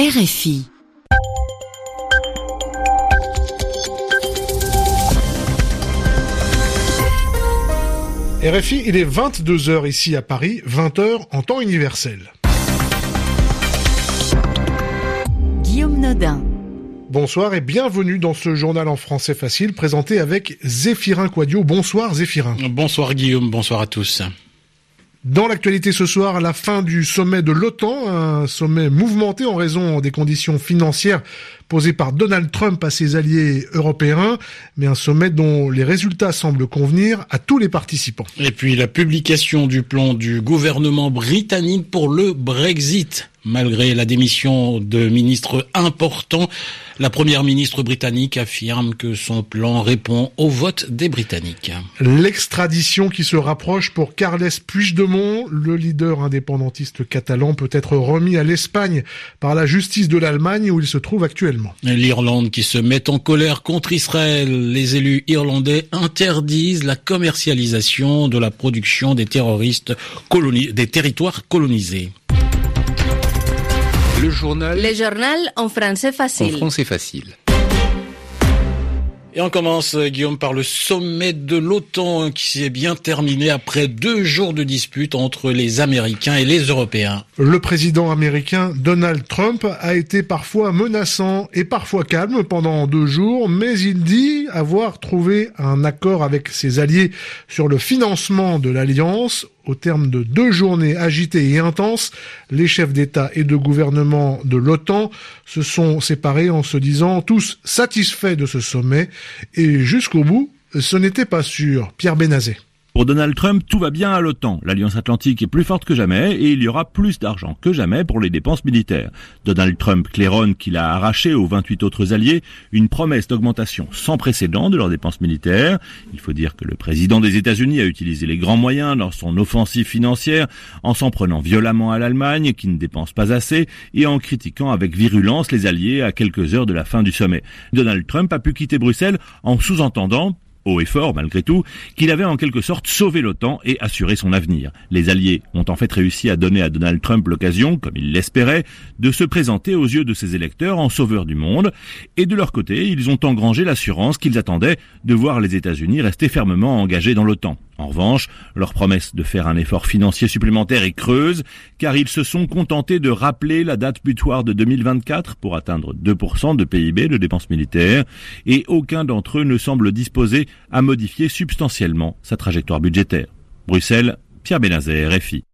RFI. RFI, il est 22h ici à Paris, 20h en temps universel. Guillaume Nodin. Bonsoir et bienvenue dans ce journal en français facile présenté avec Zéphirin Quadio. Bonsoir Zéphirin. Bonsoir Guillaume, bonsoir à tous. Dans l'actualité ce soir, la fin du sommet de l'OTAN, un sommet mouvementé en raison des conditions financières posées par Donald Trump à ses alliés européens, mais un sommet dont les résultats semblent convenir à tous les participants. Et puis la publication du plan du gouvernement britannique pour le Brexit. Malgré la démission de ministres importants, la première ministre britannique affirme que son plan répond au vote des Britanniques. L'extradition qui se rapproche pour Carles Puigdemont, le leader indépendantiste catalan, peut être remis à l'Espagne par la justice de l'Allemagne où il se trouve actuellement. L'Irlande qui se met en colère contre Israël. Les élus irlandais interdisent la commercialisation de la production des terroristes des territoires colonisés. Le journal. Le journal en français facile. En français facile. Et on commence, Guillaume, par le sommet de l'OTAN qui s'est bien terminé après deux jours de dispute entre les Américains et les Européens. Le président américain Donald Trump a été parfois menaçant et parfois calme pendant deux jours, mais il dit avoir trouvé un accord avec ses alliés sur le financement de l'alliance au terme de deux journées agitées et intenses, les chefs d'État et de gouvernement de l'OTAN se sont séparés en se disant tous satisfaits de ce sommet et jusqu'au bout, ce n'était pas sûr. Pierre Benazet. Pour Donald Trump, tout va bien à l'OTAN. L'Alliance Atlantique est plus forte que jamais et il y aura plus d'argent que jamais pour les dépenses militaires. Donald Trump claironne qu'il a arraché aux 28 autres alliés une promesse d'augmentation sans précédent de leurs dépenses militaires. Il faut dire que le président des États-Unis a utilisé les grands moyens dans son offensive financière en s'en prenant violemment à l'Allemagne qui ne dépense pas assez et en critiquant avec virulence les alliés à quelques heures de la fin du sommet. Donald Trump a pu quitter Bruxelles en sous-entendant haut et fort malgré tout, qu'il avait en quelque sorte sauvé l'OTAN et assuré son avenir. Les Alliés ont en fait réussi à donner à Donald Trump l'occasion, comme il l'espérait, de se présenter aux yeux de ses électeurs en sauveur du monde, et de leur côté, ils ont engrangé l'assurance qu'ils attendaient de voir les États-Unis rester fermement engagés dans l'OTAN. En revanche, leur promesse de faire un effort financier supplémentaire est creuse, car ils se sont contentés de rappeler la date butoir de 2024 pour atteindre 2% de PIB de dépenses militaires, et aucun d'entre eux ne semble disposer à modifier substantiellement sa trajectoire budgétaire. Bruxelles, Pierre Benazer, RFI.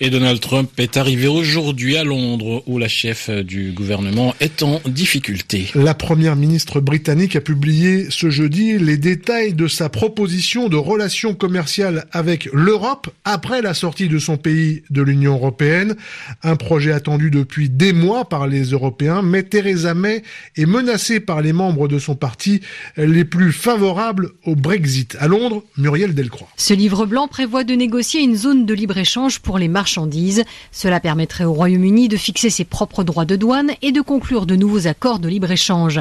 Et Donald Trump est arrivé aujourd'hui à Londres où la chef du gouvernement est en difficulté. La première ministre britannique a publié ce jeudi les détails de sa proposition de relations commerciales avec l'Europe après la sortie de son pays de l'Union européenne. Un projet attendu depuis des mois par les Européens, mais Theresa May est menacée par les membres de son parti les plus favorables au Brexit. À Londres, Muriel Delcroix. Ce livre blanc prévoit de négocier une zone de libre-échange pour les marchandises. Cela permettrait au Royaume-Uni de fixer ses propres droits de douane et de conclure de nouveaux accords de libre-échange.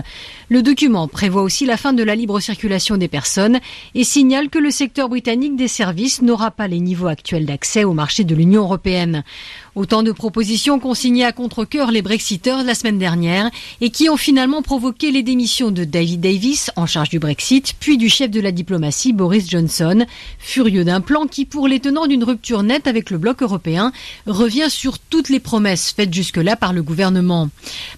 Le document prévoit aussi la fin de la libre circulation des personnes et signale que le secteur britannique des services n'aura pas les niveaux actuels d'accès au marché de l'Union européenne. Autant de propositions consignées à contre-coeur les Brexiteurs la semaine dernière et qui ont finalement provoqué les démissions de David Davis, en charge du Brexit, puis du chef de la diplomatie Boris Johnson, furieux d'un plan qui, pour les tenants d'une rupture nette avec le bloc européen, revient sur toutes les promesses faites jusque-là par le gouvernement.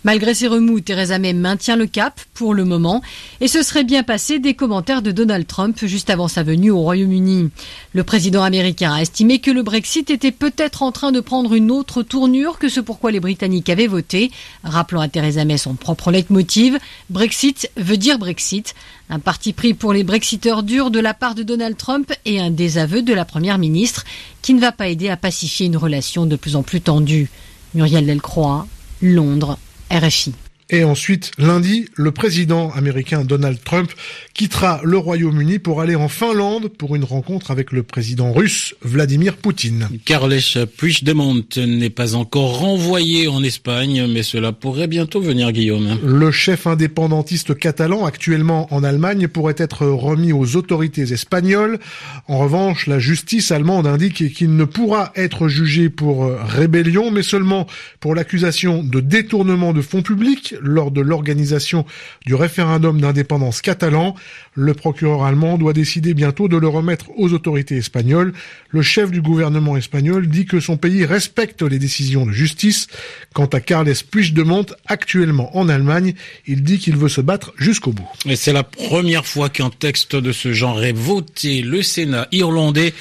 Malgré ces remous, Theresa May maintient le cap pour le moment et ce serait bien passé des commentaires de Donald Trump juste avant sa venue au Royaume-Uni. Le président américain a estimé que le Brexit était peut-être en train de prendre une autre tournure que ce pourquoi les Britanniques avaient voté, rappelant à Theresa May son propre leitmotiv Brexit veut dire Brexit. Un parti pris pour les Brexiteurs durs de la part de Donald Trump et un désaveu de la Première ministre qui ne va pas aider à pacifier une relation de plus en plus tendue. Muriel Delcroix, Londres, RFI. Et ensuite, lundi, le président américain Donald Trump quittera le Royaume-Uni pour aller en Finlande pour une rencontre avec le président russe Vladimir Poutine. Carles Puigdemont n'est pas encore renvoyé en Espagne, mais cela pourrait bientôt venir, Guillaume. Le chef indépendantiste catalan, actuellement en Allemagne, pourrait être remis aux autorités espagnoles. En revanche, la justice allemande indique qu'il ne pourra être jugé pour rébellion, mais seulement pour l'accusation de détournement de fonds publics lors de l'organisation du référendum d'indépendance catalan. Le procureur allemand doit décider bientôt de le remettre aux autorités espagnoles. Le chef du gouvernement espagnol dit que son pays respecte les décisions de justice. Quant à Carles Puigdemont, actuellement en Allemagne, il dit qu'il veut se battre jusqu'au bout. Et c'est la première fois qu'un texte de ce genre est voté. Le Sénat irlandais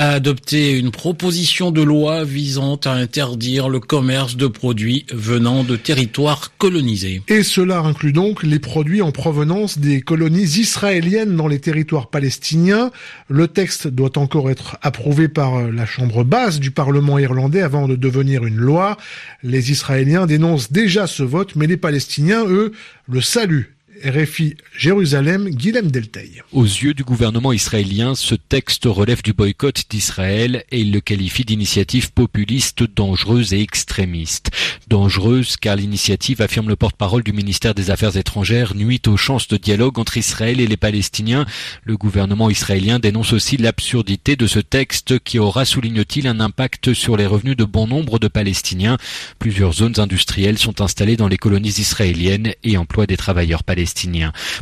a adopté une proposition de loi visant à interdire le commerce de produits venant de territoires colonisés. Et cela inclut donc les produits en provenance des colonies israéliennes dans les territoires palestiniens. Le texte doit encore être approuvé par la Chambre basse du Parlement irlandais avant de devenir une loi. Les Israéliens dénoncent déjà ce vote, mais les Palestiniens, eux, le saluent RFI Jérusalem, Guilhem Delteil. Aux yeux du gouvernement israélien, ce texte relève du boycott d'Israël et il le qualifie d'initiative populiste, dangereuse et extrémiste. Dangereuse car l'initiative, affirme le porte-parole du ministère des Affaires étrangères, nuit aux chances de dialogue entre Israël et les Palestiniens. Le gouvernement israélien dénonce aussi l'absurdité de ce texte qui aura, souligne-t-il, un impact sur les revenus de bon nombre de Palestiniens. Plusieurs zones industrielles sont installées dans les colonies israéliennes et emploient des travailleurs palestiniens.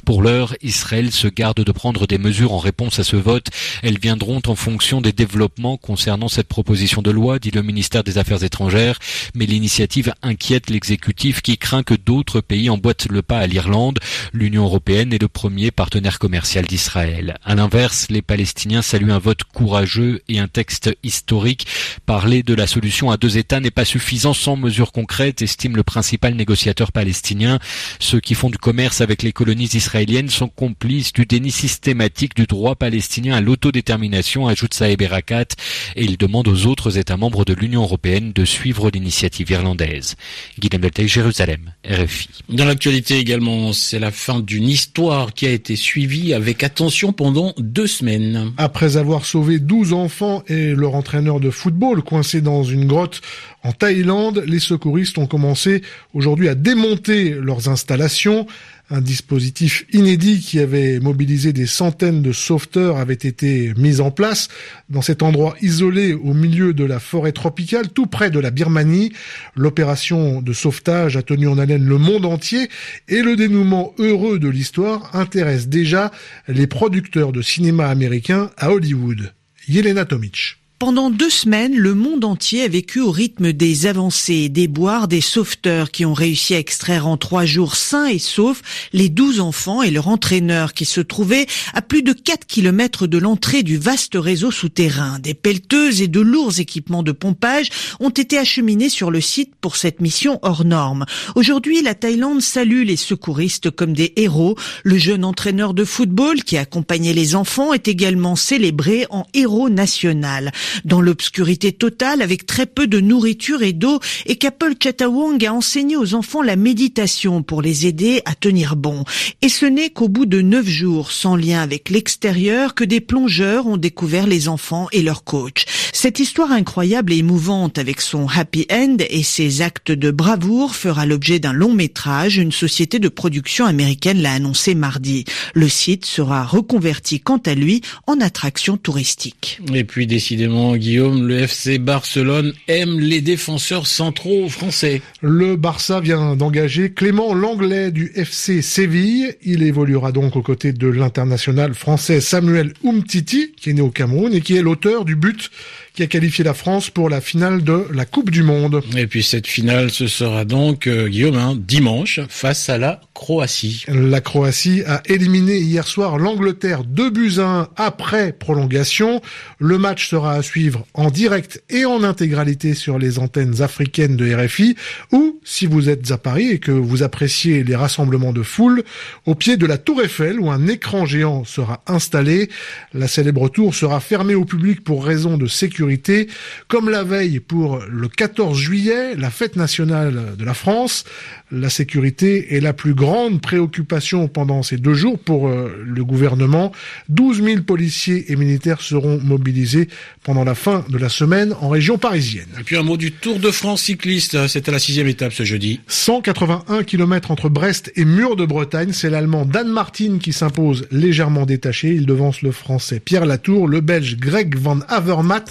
Pour l'heure, Israël se garde de prendre des mesures en réponse à ce vote. Elles viendront en fonction des développements concernant cette proposition de loi, dit le ministère des Affaires étrangères, mais l'initiative inquiète l'exécutif qui craint que d'autres pays emboîtent le pas à l'Irlande. L'Union européenne est le premier partenaire commercial d'Israël. À l'inverse, les Palestiniens saluent un vote courageux et un texte historique. Parler de la solution à deux États n'est pas suffisant sans mesures concrètes, estime le principal négociateur palestinien. Ceux qui font du commerce avec les colonies israéliennes sont complices du déni systématique du droit palestinien à l'autodétermination, ajoute Saeb Erakat, et il demande aux autres États membres de l'Union européenne de suivre l'initiative irlandaise. Guillaume Deltay, Jérusalem, RFI. Dans l'actualité également, c'est la fin d'une histoire qui a été suivie avec attention pendant deux semaines. Après avoir sauvé 12 enfants et leur entraîneur de football coincés dans une grotte en Thaïlande, les secouristes ont commencé aujourd'hui à démonter leurs installations. Un dispositif inédit qui avait mobilisé des centaines de sauveteurs avait été mis en place dans cet endroit isolé au milieu de la forêt tropicale, tout près de la Birmanie. L'opération de sauvetage a tenu en haleine le monde entier et le dénouement heureux de l'histoire intéresse déjà les producteurs de cinéma américains à Hollywood. Yelena Tomic. Pendant deux semaines, le monde entier a vécu au rythme des avancées des boires des sauveteurs qui ont réussi à extraire en trois jours sains et saufs les douze enfants et leur entraîneur qui se trouvaient à plus de 4 kilomètres de l'entrée du vaste réseau souterrain. Des pelleteuses et de lourds équipements de pompage ont été acheminés sur le site pour cette mission hors norme. Aujourd'hui, la Thaïlande salue les secouristes comme des héros. Le jeune entraîneur de football qui accompagnait les enfants est également célébré en héros national dans l'obscurité totale avec très peu de nourriture et d'eau et qu'Apple Chatawong a enseigné aux enfants la méditation pour les aider à tenir bon. Et ce n'est qu'au bout de neuf jours sans lien avec l'extérieur que des plongeurs ont découvert les enfants et leur coach. Cette histoire incroyable et émouvante avec son happy end et ses actes de bravoure fera l'objet d'un long métrage. Une société de production américaine l'a annoncé mardi. Le site sera reconverti quant à lui en attraction touristique. Et puis décidément Guillaume, le FC Barcelone aime les défenseurs centraux français. Le Barça vient d'engager Clément Langlais du FC Séville. Il évoluera donc aux côtés de l'international français Samuel Umtiti, qui est né au Cameroun et qui est l'auteur du but qui a qualifié la France pour la finale de la Coupe du Monde. Et puis cette finale, ce sera donc, euh, Guillaume, hein, dimanche, face à la Croatie. La Croatie a éliminé hier soir l'Angleterre 2 buts 1 après prolongation. Le match sera à suivre en direct et en intégralité sur les antennes africaines de RFI ou, si vous êtes à Paris et que vous appréciez les rassemblements de foule, au pied de la Tour Eiffel où un écran géant sera installé. La célèbre tour sera fermée au public pour raison de sécurité sécurité. Comme la veille pour le 14 juillet, la fête nationale de la France, la sécurité est la plus grande préoccupation pendant ces deux jours pour euh, le gouvernement. 12 000 policiers et militaires seront mobilisés pendant la fin de la semaine en région parisienne. Et puis un mot du Tour de France cycliste, c'était la sixième étape ce jeudi. 181 km entre Brest et Mur de Bretagne, c'est l'Allemand Dan Martin qui s'impose légèrement détaché. Il devance le Français Pierre Latour, le Belge Greg Van Avermaet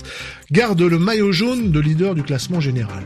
garde le maillot jaune de leader du classement général.